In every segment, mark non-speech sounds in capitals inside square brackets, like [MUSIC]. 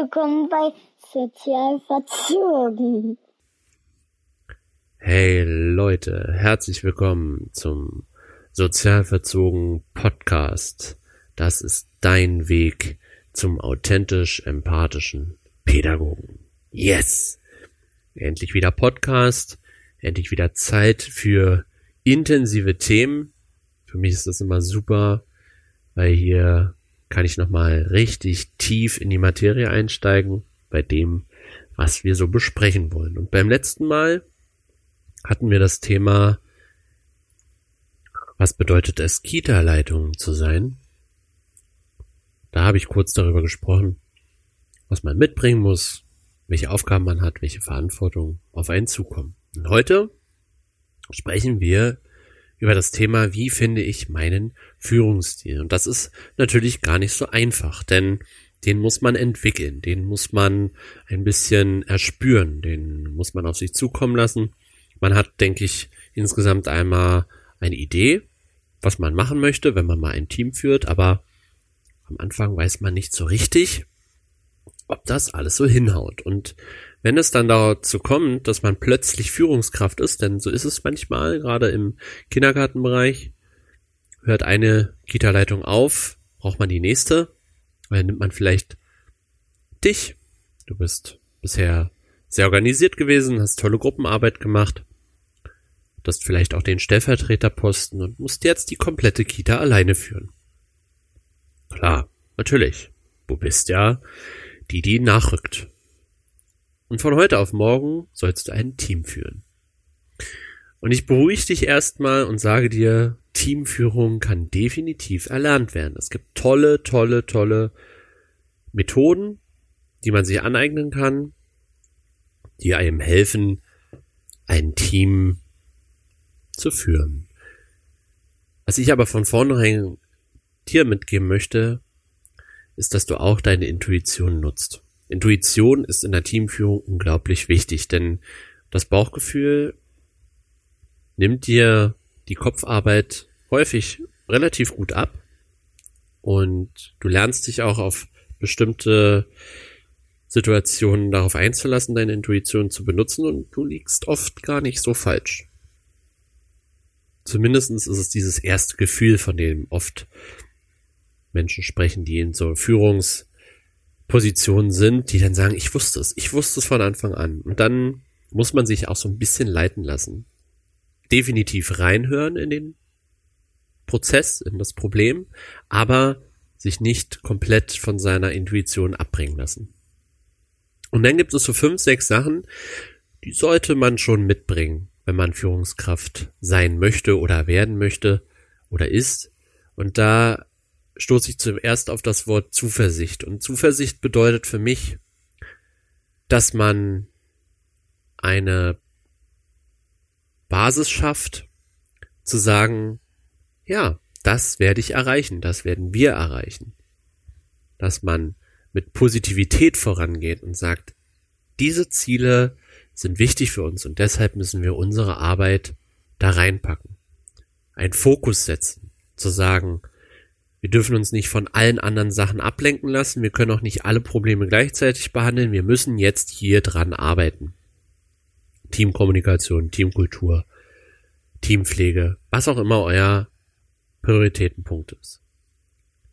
willkommen bei Sozialverzogen. Hey Leute, herzlich willkommen zum Sozialverzogen Podcast. Das ist dein Weg zum authentisch empathischen Pädagogen. Yes! Endlich wieder Podcast, endlich wieder Zeit für intensive Themen. Für mich ist das immer super, weil hier kann ich nochmal richtig tief in die Materie einsteigen bei dem, was wir so besprechen wollen. Und beim letzten Mal hatten wir das Thema, was bedeutet es, Kita-Leitung zu sein? Da habe ich kurz darüber gesprochen, was man mitbringen muss, welche Aufgaben man hat, welche Verantwortung auf einen zukommen. Und heute sprechen wir über das Thema, wie finde ich meinen Führungsstil. Und das ist natürlich gar nicht so einfach, denn den muss man entwickeln, den muss man ein bisschen erspüren, den muss man auf sich zukommen lassen. Man hat, denke ich, insgesamt einmal eine Idee, was man machen möchte, wenn man mal ein Team führt, aber am Anfang weiß man nicht so richtig, ob das alles so hinhaut. Und wenn es dann dazu kommt, dass man plötzlich Führungskraft ist, denn so ist es manchmal, gerade im Kindergartenbereich, hört eine Kita-Leitung auf, braucht man die nächste, weil nimmt man vielleicht dich. Du bist bisher sehr organisiert gewesen, hast tolle Gruppenarbeit gemacht, hast vielleicht auch den Stellvertreterposten und musst jetzt die komplette Kita alleine führen. Klar, natürlich. Du bist ja die, die nachrückt. Und von heute auf morgen sollst du ein Team führen. Und ich beruhige dich erstmal und sage dir, Teamführung kann definitiv erlernt werden. Es gibt tolle, tolle, tolle Methoden, die man sich aneignen kann, die einem helfen, ein Team zu führen. Was ich aber von vornherein dir mitgeben möchte, ist, dass du auch deine Intuition nutzt. Intuition ist in der Teamführung unglaublich wichtig, denn das Bauchgefühl nimmt dir die Kopfarbeit häufig relativ gut ab und du lernst dich auch auf bestimmte Situationen darauf einzulassen, deine Intuition zu benutzen und du liegst oft gar nicht so falsch. Zumindestens ist es dieses erste Gefühl, von dem oft Menschen sprechen, die in so Führungs- Positionen sind, die dann sagen, ich wusste es, ich wusste es von Anfang an. Und dann muss man sich auch so ein bisschen leiten lassen. Definitiv reinhören in den Prozess, in das Problem, aber sich nicht komplett von seiner Intuition abbringen lassen. Und dann gibt es so fünf, sechs Sachen, die sollte man schon mitbringen, wenn man Führungskraft sein möchte oder werden möchte oder ist. Und da stoße ich zuerst auf das Wort Zuversicht. Und Zuversicht bedeutet für mich, dass man eine Basis schafft, zu sagen, ja, das werde ich erreichen, das werden wir erreichen. Dass man mit Positivität vorangeht und sagt, diese Ziele sind wichtig für uns und deshalb müssen wir unsere Arbeit da reinpacken. Ein Fokus setzen, zu sagen, wir dürfen uns nicht von allen anderen Sachen ablenken lassen. Wir können auch nicht alle Probleme gleichzeitig behandeln. Wir müssen jetzt hier dran arbeiten. Teamkommunikation, Teamkultur, Teampflege, was auch immer euer Prioritätenpunkt ist.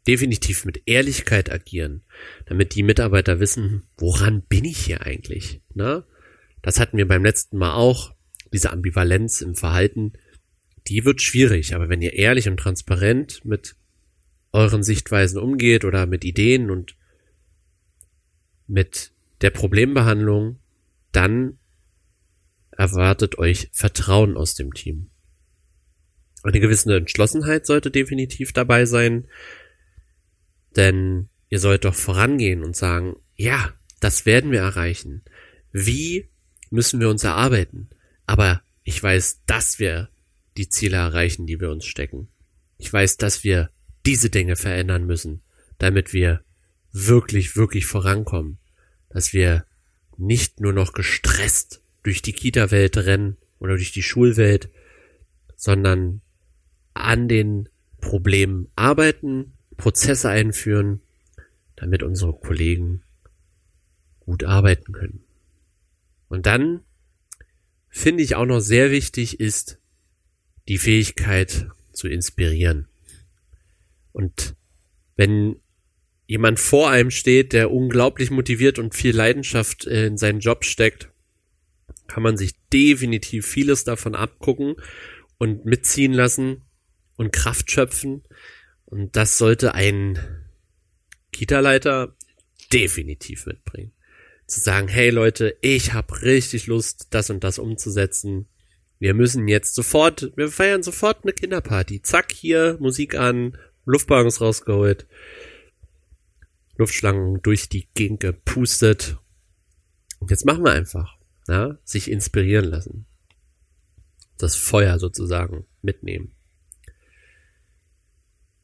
Definitiv mit Ehrlichkeit agieren, damit die Mitarbeiter wissen, woran bin ich hier eigentlich? Ne? Das hatten wir beim letzten Mal auch, diese Ambivalenz im Verhalten, die wird schwierig, aber wenn ihr ehrlich und transparent mit euren Sichtweisen umgeht oder mit Ideen und mit der Problembehandlung, dann erwartet euch Vertrauen aus dem Team. Eine gewisse Entschlossenheit sollte definitiv dabei sein, denn ihr sollt doch vorangehen und sagen, ja, das werden wir erreichen. Wie müssen wir uns erarbeiten? Aber ich weiß, dass wir die Ziele erreichen, die wir uns stecken. Ich weiß, dass wir diese Dinge verändern müssen, damit wir wirklich, wirklich vorankommen. Dass wir nicht nur noch gestresst durch die Kita-Welt rennen oder durch die Schulwelt, sondern an den Problemen arbeiten, Prozesse einführen, damit unsere Kollegen gut arbeiten können. Und dann finde ich auch noch sehr wichtig ist die Fähigkeit zu inspirieren. Und wenn jemand vor einem steht, der unglaublich motiviert und viel Leidenschaft in seinen Job steckt, kann man sich definitiv vieles davon abgucken und mitziehen lassen und Kraft schöpfen. Und das sollte ein Kita-Leiter definitiv mitbringen. Zu sagen, hey Leute, ich habe richtig Lust, das und das umzusetzen. Wir müssen jetzt sofort, wir feiern sofort eine Kinderparty. Zack, hier, Musik an, Luftballons rausgeholt, Luftschlangen durch die Gegend gepustet. Und jetzt machen wir einfach, ja, sich inspirieren lassen. Das Feuer sozusagen mitnehmen.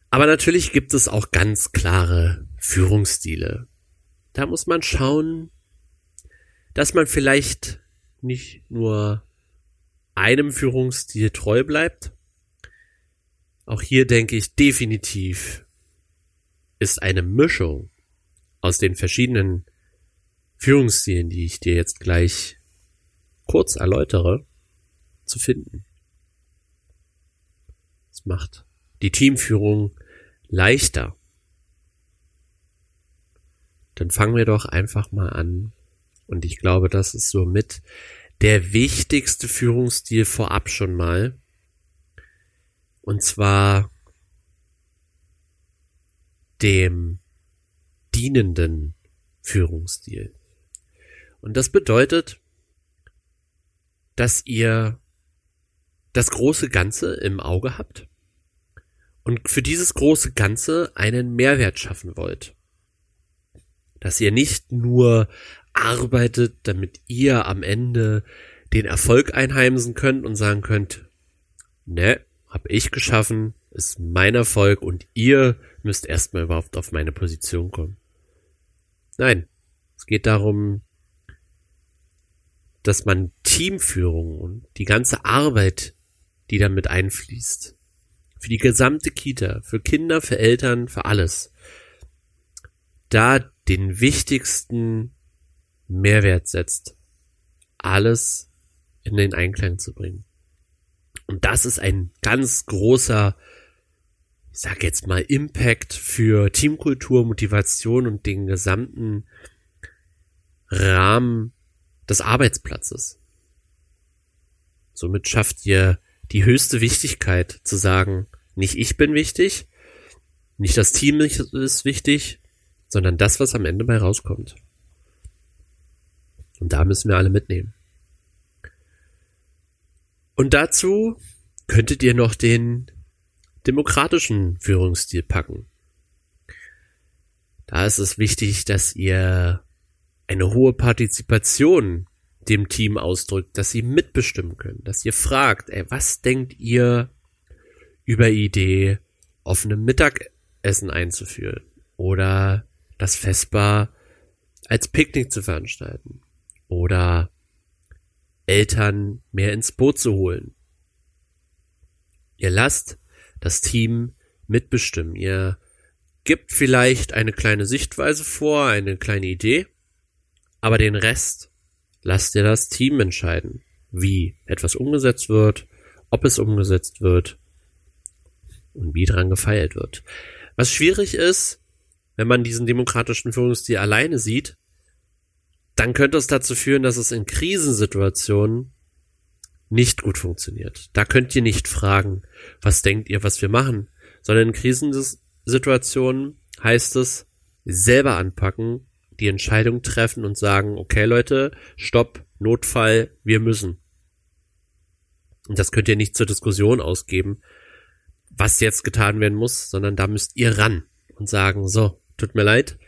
Aber natürlich gibt es auch ganz klare Führungsstile. Da muss man schauen, dass man vielleicht nicht nur einem Führungsstil treu bleibt. Auch hier denke ich definitiv ist eine Mischung aus den verschiedenen Führungsstilen, die ich dir jetzt gleich kurz erläutere, zu finden. Es macht die Teamführung leichter. Dann fangen wir doch einfach mal an. Und ich glaube, das ist somit der wichtigste Führungsstil vorab schon mal. Und zwar dem dienenden Führungsstil. Und das bedeutet, dass ihr das große Ganze im Auge habt und für dieses große Ganze einen Mehrwert schaffen wollt. Dass ihr nicht nur arbeitet, damit ihr am Ende den Erfolg einheimsen könnt und sagen könnt, ne, hab ich geschaffen, ist mein Erfolg und ihr müsst erstmal überhaupt auf meine Position kommen. Nein, es geht darum, dass man Teamführung und die ganze Arbeit, die damit einfließt, für die gesamte Kita, für Kinder, für Eltern, für alles, da den wichtigsten Mehrwert setzt, alles in den Einklang zu bringen. Und das ist ein ganz großer, ich sag jetzt mal, Impact für Teamkultur, Motivation und den gesamten Rahmen des Arbeitsplatzes. Somit schafft ihr die höchste Wichtigkeit zu sagen, nicht ich bin wichtig, nicht das Team ist wichtig, sondern das, was am Ende bei rauskommt. Und da müssen wir alle mitnehmen. Und dazu könntet ihr noch den demokratischen Führungsstil packen. Da ist es wichtig, dass ihr eine hohe Partizipation dem Team ausdrückt, dass sie mitbestimmen können, dass ihr fragt, ey, was denkt ihr über Idee, offene Mittagessen einzuführen oder das Festbar als Picknick zu veranstalten oder Eltern mehr ins Boot zu holen. Ihr lasst das Team mitbestimmen. Ihr gibt vielleicht eine kleine Sichtweise vor, eine kleine Idee, aber den Rest lasst ihr das Team entscheiden, wie etwas umgesetzt wird, ob es umgesetzt wird und wie dran gefeilt wird. Was schwierig ist, wenn man diesen demokratischen Führungsstil alleine sieht, dann könnte es dazu führen, dass es in Krisensituationen nicht gut funktioniert. Da könnt ihr nicht fragen, was denkt ihr, was wir machen, sondern in Krisensituationen heißt es selber anpacken die Entscheidung treffen und sagen, okay Leute, stopp, Notfall, wir müssen. Und das könnt ihr nicht zur Diskussion ausgeben, was jetzt getan werden muss, sondern da müsst ihr ran und sagen, so, tut mir leid,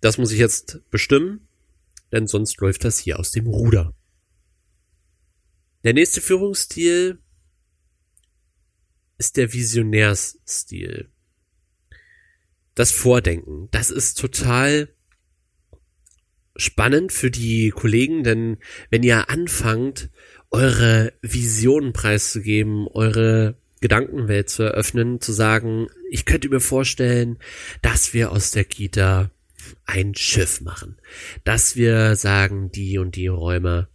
das muss ich jetzt bestimmen, denn sonst läuft das hier aus dem Ruder. Der nächste Führungsstil ist der Visionärsstil. Das Vordenken, das ist total spannend für die Kollegen, denn wenn ihr anfangt, eure Visionen preiszugeben, eure Gedankenwelt zu eröffnen, zu sagen, ich könnte mir vorstellen, dass wir aus der Kita ein Schiff machen. Dass wir sagen, die und die Räume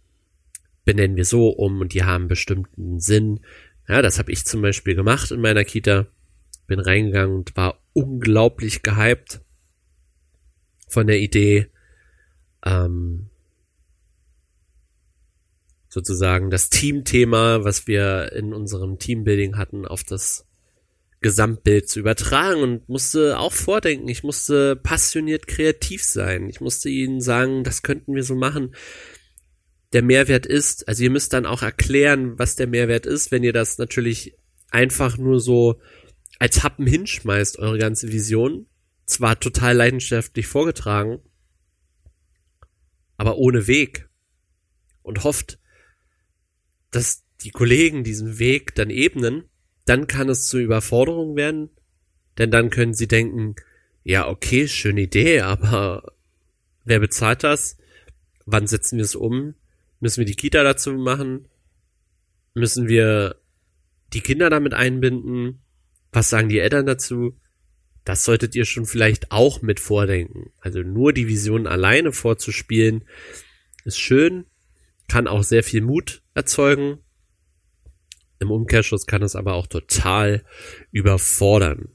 benennen wir so um und die haben bestimmten Sinn. Ja, das habe ich zum Beispiel gemacht in meiner Kita. Bin reingegangen und war unglaublich gehypt von der Idee, ähm, sozusagen das Teamthema, was wir in unserem Teambuilding hatten, auf das Gesamtbild zu übertragen und musste auch vordenken. Ich musste passioniert kreativ sein. Ich musste ihnen sagen, das könnten wir so machen. Der Mehrwert ist, also ihr müsst dann auch erklären, was der Mehrwert ist, wenn ihr das natürlich einfach nur so als Happen hinschmeißt, eure ganze Vision. Zwar total leidenschaftlich vorgetragen, aber ohne Weg. Und hofft, dass die Kollegen diesen Weg dann ebnen dann kann es zur Überforderung werden, denn dann können sie denken, ja, okay, schöne Idee, aber wer bezahlt das? Wann setzen wir es um? Müssen wir die Kita dazu machen? Müssen wir die Kinder damit einbinden? Was sagen die Eltern dazu? Das solltet ihr schon vielleicht auch mit vordenken. Also nur die Vision alleine vorzuspielen ist schön, kann auch sehr viel Mut erzeugen, im Umkehrschluss kann es aber auch total überfordern.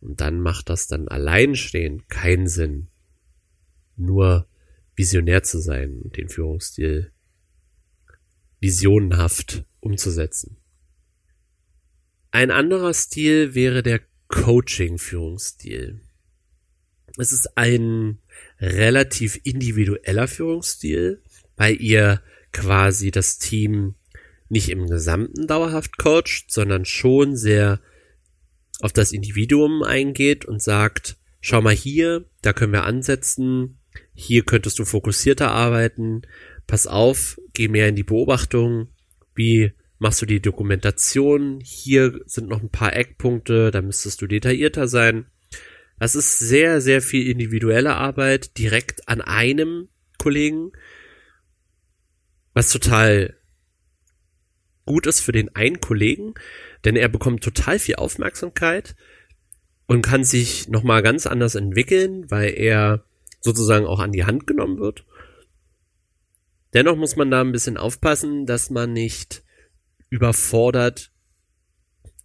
Und dann macht das dann alleinstehend keinen Sinn, nur visionär zu sein und den Führungsstil visionenhaft umzusetzen. Ein anderer Stil wäre der Coaching-Führungsstil. Es ist ein relativ individueller Führungsstil, weil ihr quasi das Team nicht im Gesamten dauerhaft coacht, sondern schon sehr auf das Individuum eingeht und sagt, schau mal hier, da können wir ansetzen, hier könntest du fokussierter arbeiten, pass auf, geh mehr in die Beobachtung, wie machst du die Dokumentation, hier sind noch ein paar Eckpunkte, da müsstest du detaillierter sein. Das ist sehr, sehr viel individuelle Arbeit direkt an einem Kollegen, was total gut ist für den einen Kollegen, denn er bekommt total viel Aufmerksamkeit und kann sich nochmal ganz anders entwickeln, weil er sozusagen auch an die Hand genommen wird. Dennoch muss man da ein bisschen aufpassen, dass man nicht überfordert,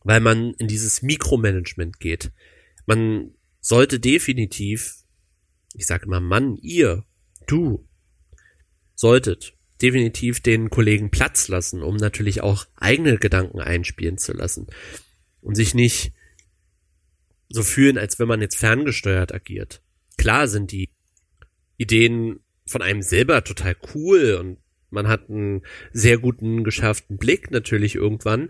weil man in dieses Mikromanagement geht. Man sollte definitiv, ich sage immer Mann, ihr, du, solltet definitiv den Kollegen Platz lassen, um natürlich auch eigene Gedanken einspielen zu lassen und sich nicht so fühlen, als wenn man jetzt ferngesteuert agiert. Klar sind die Ideen von einem selber total cool und man hat einen sehr guten geschafften Blick natürlich irgendwann,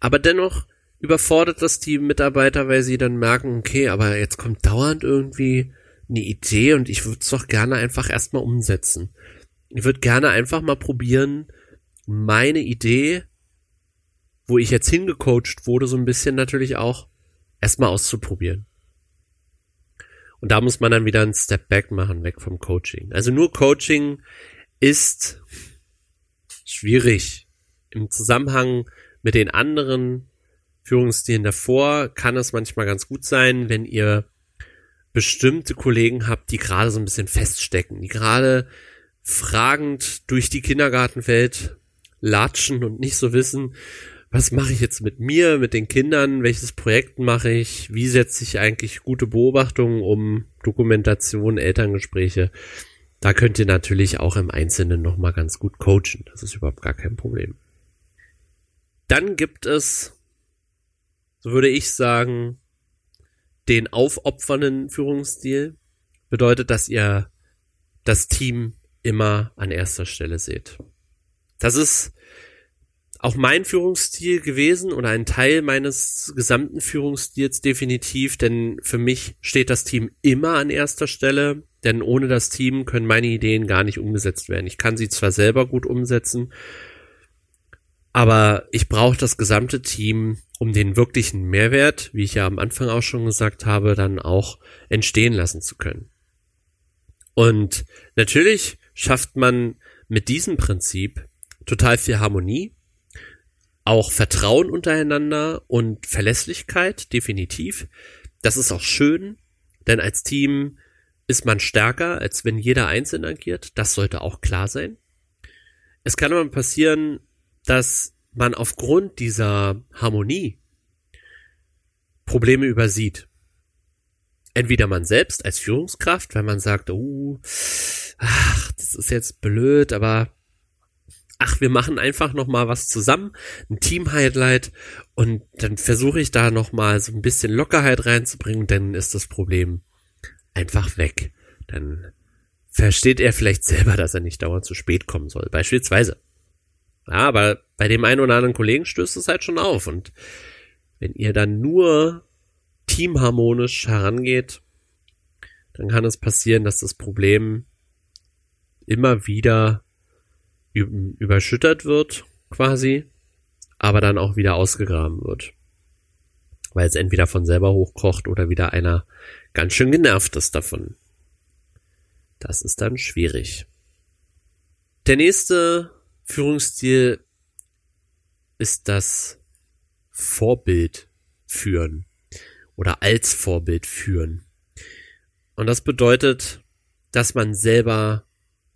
aber dennoch überfordert das die Mitarbeiter, weil sie dann merken, okay, aber jetzt kommt dauernd irgendwie eine Idee und ich würde es doch gerne einfach erstmal umsetzen ich würde gerne einfach mal probieren, meine Idee, wo ich jetzt hingecoacht wurde, so ein bisschen natürlich auch erstmal auszuprobieren. Und da muss man dann wieder einen Step back machen, weg vom Coaching. Also nur Coaching ist schwierig. Im Zusammenhang mit den anderen Führungsstilen davor kann es manchmal ganz gut sein, wenn ihr bestimmte Kollegen habt, die gerade so ein bisschen feststecken, die gerade fragend durch die Kindergartenwelt latschen und nicht so wissen, was mache ich jetzt mit mir, mit den Kindern, welches Projekt mache ich, wie setze ich eigentlich gute Beobachtungen um, Dokumentation, Elterngespräche. Da könnt ihr natürlich auch im Einzelnen nochmal ganz gut coachen. Das ist überhaupt gar kein Problem. Dann gibt es, so würde ich sagen, den aufopfernden Führungsstil. Bedeutet, dass ihr das Team immer an erster Stelle seht. Das ist auch mein Führungsstil gewesen oder ein Teil meines gesamten Führungsstils definitiv, denn für mich steht das Team immer an erster Stelle, denn ohne das Team können meine Ideen gar nicht umgesetzt werden. Ich kann sie zwar selber gut umsetzen, aber ich brauche das gesamte Team, um den wirklichen Mehrwert, wie ich ja am Anfang auch schon gesagt habe, dann auch entstehen lassen zu können. Und natürlich schafft man mit diesem Prinzip total viel Harmonie, auch Vertrauen untereinander und Verlässlichkeit, definitiv. Das ist auch schön, denn als Team ist man stärker, als wenn jeder einzeln agiert. Das sollte auch klar sein. Es kann aber passieren, dass man aufgrund dieser Harmonie Probleme übersieht. Entweder man selbst als Führungskraft, wenn man sagt, oh, ach, das ist jetzt blöd, aber ach, wir machen einfach noch mal was zusammen, ein Team-Highlight und dann versuche ich da noch mal so ein bisschen Lockerheit reinzubringen, dann ist das Problem einfach weg. Dann versteht er vielleicht selber, dass er nicht dauernd zu spät kommen soll, beispielsweise. Ja, aber bei dem einen oder anderen Kollegen stößt es halt schon auf und wenn ihr dann nur teamharmonisch herangeht, dann kann es passieren, dass das Problem immer wieder überschüttert wird, quasi, aber dann auch wieder ausgegraben wird. Weil es entweder von selber hochkocht oder wieder einer ganz schön genervt ist davon. Das ist dann schwierig. Der nächste Führungsstil ist das Vorbild führen oder als Vorbild führen. Und das bedeutet, dass man selber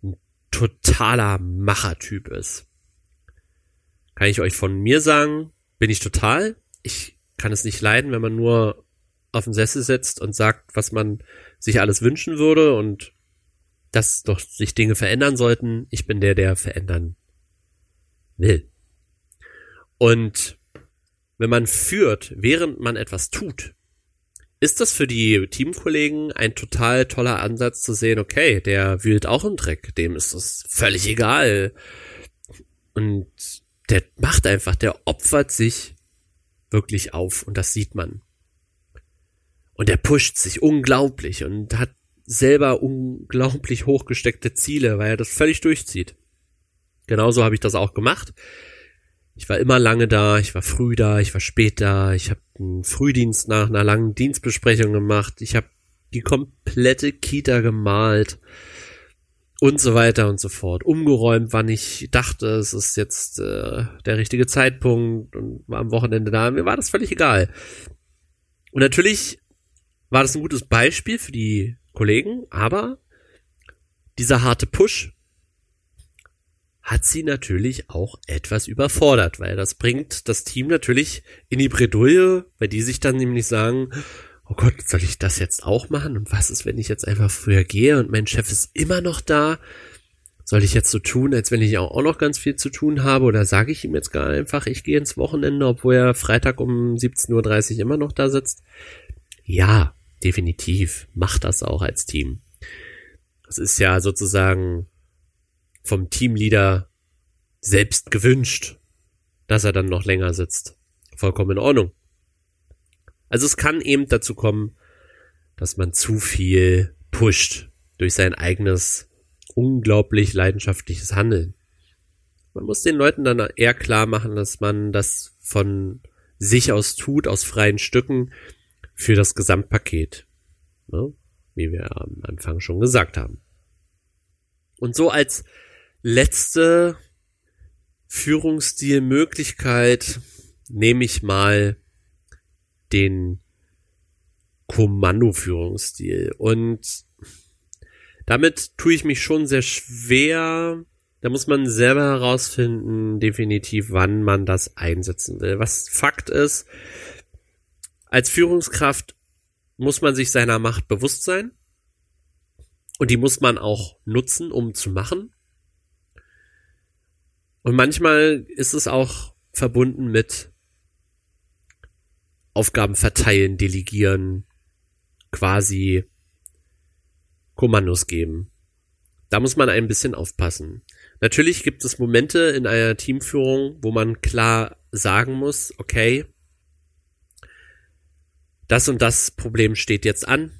ein totaler Machertyp ist. Kann ich euch von mir sagen, bin ich total. Ich kann es nicht leiden, wenn man nur auf den Sessel setzt und sagt, was man sich alles wünschen würde und dass doch sich Dinge verändern sollten. Ich bin der, der verändern will. Und wenn man führt, während man etwas tut, ist das für die Teamkollegen ein total toller Ansatz zu sehen, okay, der wühlt auch im Dreck, dem ist das völlig egal. Und der macht einfach, der opfert sich wirklich auf und das sieht man. Und der pusht sich unglaublich und hat selber unglaublich hochgesteckte Ziele, weil er das völlig durchzieht. Genauso habe ich das auch gemacht. Ich war immer lange da, ich war früh da, ich war spät da, ich habe einen Frühdienst nach einer langen Dienstbesprechung gemacht, ich habe die komplette Kita gemalt und so weiter und so fort. Umgeräumt, wann ich dachte, es ist jetzt äh, der richtige Zeitpunkt und war am Wochenende da. Mir war das völlig egal. Und natürlich war das ein gutes Beispiel für die Kollegen, aber dieser harte Push hat sie natürlich auch etwas überfordert, weil das bringt das Team natürlich in die Bredouille, weil die sich dann nämlich sagen, oh Gott, soll ich das jetzt auch machen? Und was ist, wenn ich jetzt einfach früher gehe und mein Chef ist immer noch da? Soll ich jetzt so tun, als wenn ich auch noch ganz viel zu tun habe? Oder sage ich ihm jetzt gar einfach, ich gehe ins Wochenende, obwohl er Freitag um 17.30 Uhr immer noch da sitzt? Ja, definitiv. Macht das auch als Team. Das ist ja sozusagen vom Teamleader selbst gewünscht, dass er dann noch länger sitzt. Vollkommen in Ordnung. Also es kann eben dazu kommen, dass man zu viel pusht durch sein eigenes unglaublich leidenschaftliches Handeln. Man muss den Leuten dann eher klar machen, dass man das von sich aus tut, aus freien Stücken, für das Gesamtpaket. Ne? Wie wir am Anfang schon gesagt haben. Und so als letzte Führungsstilmöglichkeit nehme ich mal den Kommandoführungsstil. Und damit tue ich mich schon sehr schwer. Da muss man selber herausfinden, definitiv, wann man das einsetzen will. Was Fakt ist, als Führungskraft muss man sich seiner Macht bewusst sein. Und die muss man auch nutzen, um zu machen. Und manchmal ist es auch verbunden mit Aufgaben verteilen, delegieren, quasi Kommandos geben. Da muss man ein bisschen aufpassen. Natürlich gibt es Momente in einer Teamführung, wo man klar sagen muss, okay, das und das Problem steht jetzt an.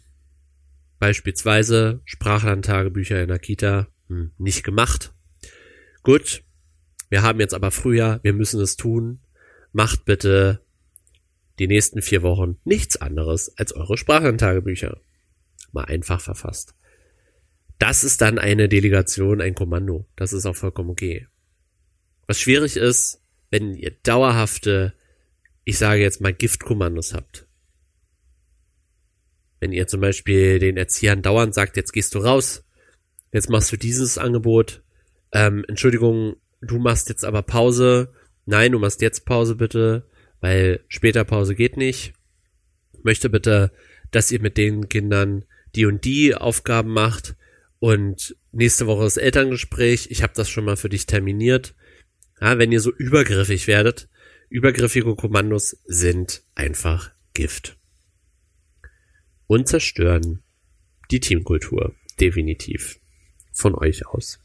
Beispielsweise Sprachlerntagebücher in der Kita hm, nicht gemacht. Gut, wir haben jetzt aber Frühjahr, wir müssen es tun. Macht bitte die nächsten vier Wochen nichts anderes als eure Sprachlerntagebücher. Mal einfach verfasst. Das ist dann eine Delegation, ein Kommando. Das ist auch vollkommen okay. Was schwierig ist, wenn ihr dauerhafte, ich sage jetzt mal Giftkommandos habt. Wenn ihr zum Beispiel den Erziehern dauernd sagt, jetzt gehst du raus, jetzt machst du dieses Angebot, ähm, Entschuldigung, du machst jetzt aber Pause, nein, du machst jetzt Pause bitte, weil später Pause geht nicht. möchte bitte, dass ihr mit den Kindern die und die Aufgaben macht und nächste Woche ist Elterngespräch, ich habe das schon mal für dich terminiert. Ja, wenn ihr so übergriffig werdet, übergriffige Kommandos sind einfach Gift. Und zerstören die Teamkultur, definitiv. Von euch aus.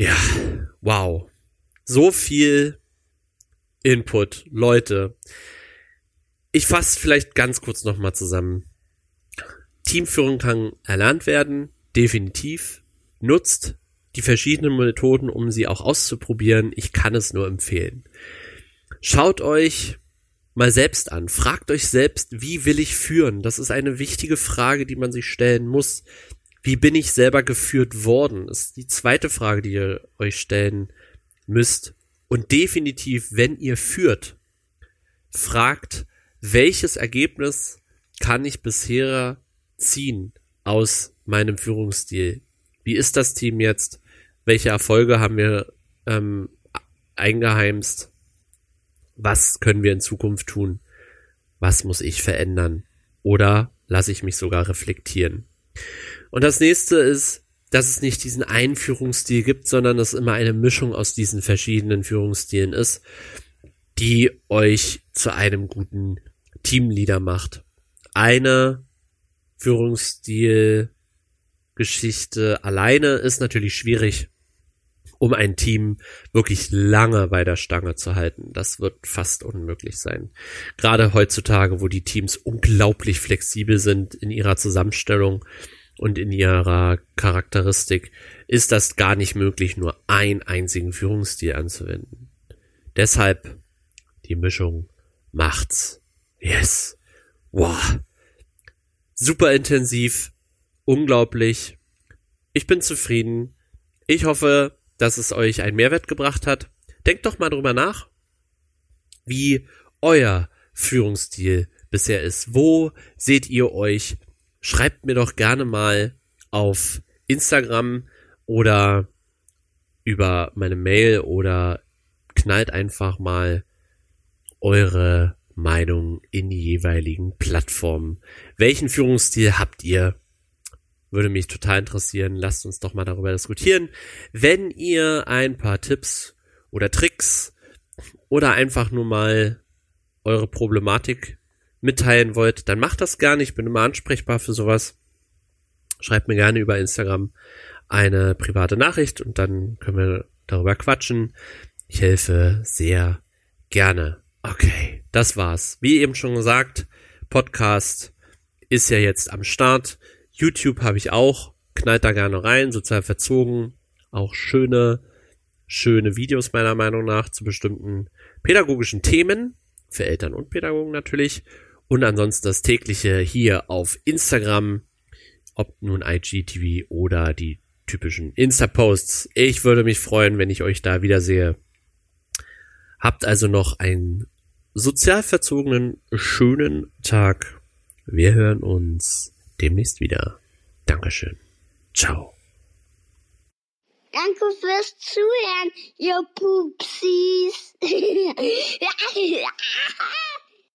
Ja, wow. So viel Input, Leute. Ich fasse vielleicht ganz kurz nochmal zusammen. Teamführung kann erlernt werden, definitiv. Nutzt die verschiedenen Methoden, um sie auch auszuprobieren. Ich kann es nur empfehlen. Schaut euch mal selbst an. Fragt euch selbst, wie will ich führen? Das ist eine wichtige Frage, die man sich stellen muss. Wie bin ich selber geführt worden? Das ist die zweite Frage, die ihr euch stellen müsst. Und definitiv, wenn ihr führt, fragt, welches Ergebnis kann ich bisher ziehen aus meinem Führungsstil? Wie ist das Team jetzt? Welche Erfolge haben wir ähm, eingeheimst? Was können wir in Zukunft tun? Was muss ich verändern? Oder lasse ich mich sogar reflektieren? Und das nächste ist, dass es nicht diesen einen Führungsstil gibt, sondern dass immer eine Mischung aus diesen verschiedenen Führungsstilen ist, die euch zu einem guten Teamleader macht. Eine Führungsstil Geschichte alleine ist natürlich schwierig, um ein Team wirklich lange bei der Stange zu halten. Das wird fast unmöglich sein. Gerade heutzutage, wo die Teams unglaublich flexibel sind in ihrer Zusammenstellung und in ihrer Charakteristik, ist das gar nicht möglich, nur einen einzigen Führungsstil anzuwenden. Deshalb die Mischung macht's. Yes. Wow. Super intensiv. Unglaublich. Ich bin zufrieden. Ich hoffe, dass es euch einen Mehrwert gebracht hat. Denkt doch mal drüber nach, wie euer Führungsstil bisher ist. Wo seht ihr euch schreibt mir doch gerne mal auf Instagram oder über meine Mail oder knallt einfach mal eure Meinung in die jeweiligen Plattformen. Welchen Führungsstil habt ihr? Würde mich total interessieren. Lasst uns doch mal darüber diskutieren. Wenn ihr ein paar Tipps oder Tricks oder einfach nur mal eure Problematik mitteilen wollt, dann macht das gerne. Ich bin immer ansprechbar für sowas. Schreibt mir gerne über Instagram eine private Nachricht und dann können wir darüber quatschen. Ich helfe sehr gerne. Okay, das war's. Wie eben schon gesagt, Podcast ist ja jetzt am Start. YouTube habe ich auch. Knallt da gerne rein, sozial verzogen. Auch schöne, schöne Videos meiner Meinung nach zu bestimmten pädagogischen Themen. Für Eltern und Pädagogen natürlich. Und ansonsten das tägliche hier auf Instagram, ob nun IGTV oder die typischen Insta-Posts. Ich würde mich freuen, wenn ich euch da wiedersehe. Habt also noch einen sozial verzogenen, schönen Tag. Wir hören uns demnächst wieder. Dankeschön. Ciao. Danke fürs Zuhören, ihr Pupsis. [LAUGHS]